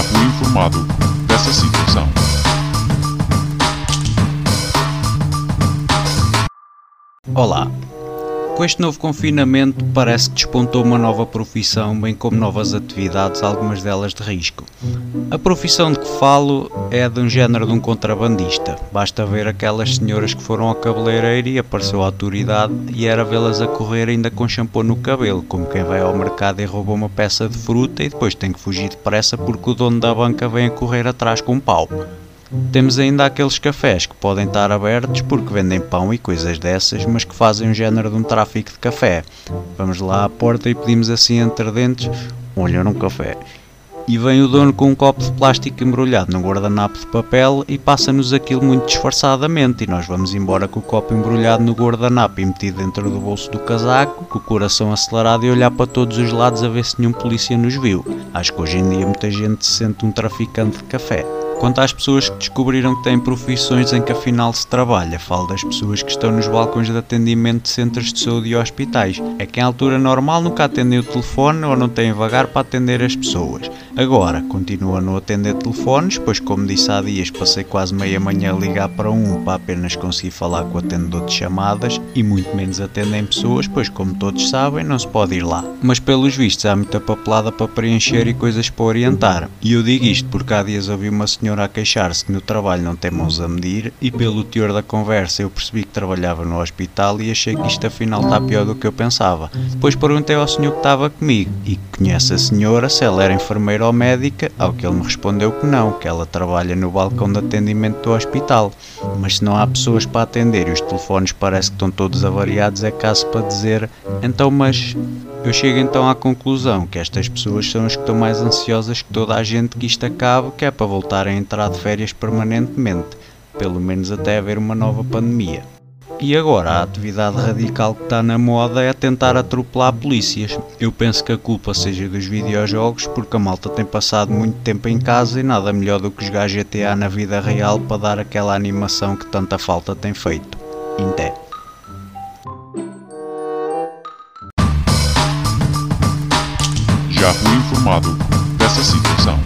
Fui informado dessa situação. Olá. Com este novo confinamento, parece que despontou uma nova profissão, bem como novas atividades, algumas delas de risco. A profissão de que falo é de um género de um contrabandista. Basta ver aquelas senhoras que foram ao cabeleireiro e apareceu a autoridade e era vê-las a correr ainda com shampoo no cabelo, como quem vai ao mercado e rouba uma peça de fruta e depois tem que fugir depressa porque o dono da banca vem a correr atrás com um pau. Temos ainda aqueles cafés que podem estar abertos porque vendem pão e coisas dessas, mas que fazem um género de um tráfico de café. Vamos lá à porta e pedimos assim entre dentes: olha, um café. E vem o dono com um copo de plástico embrulhado num guardanapo de papel e passa-nos aquilo muito disfarçadamente. E nós vamos embora com o copo embrulhado no guardanapo e metido dentro do bolso do casaco, com o coração acelerado e olhar para todos os lados a ver se nenhum polícia nos viu. Acho que hoje em dia muita gente se sente um traficante de café. Quanto às pessoas que descobriram que têm profissões em que afinal se trabalha, falo das pessoas que estão nos balcões de atendimento de centros de saúde e hospitais. É que em altura normal nunca atendem o telefone ou não têm vagar para atender as pessoas. Agora, continuam a não atender telefones, pois como disse há dias, passei quase meia manhã a ligar para um para apenas conseguir falar com o atendedor de chamadas e muito menos atendem pessoas, pois como todos sabem, não se pode ir lá. Mas pelos vistos há muita papelada para preencher e coisas para orientar. E eu digo isto porque há dias ouvi uma senhora a queixar-se que no trabalho não tem mãos a medir e pelo teor da conversa eu percebi que trabalhava no hospital e achei que isto afinal está pior do que eu pensava. Depois perguntei ao senhor que estava comigo e que conhece a senhora se ela era enfermeira ou médica, ao que ele me respondeu que não, que ela trabalha no balcão de atendimento do hospital. Mas se não há pessoas para atender e os telefones parece que estão todos avariados, é caso para dizer então mas eu chego então à conclusão que estas pessoas são as que estão mais ansiosas que toda a gente que isto acabe, que é para voltarem a entrar de férias permanentemente, pelo menos até haver uma nova pandemia. E agora, a atividade radical que está na moda é tentar atropelar polícias. Eu penso que a culpa seja dos videojogos, porque a malta tem passado muito tempo em casa e nada melhor do que jogar GTA na vida real para dar aquela animação que tanta falta tem feito. Inté. Já fui informado dessa situação.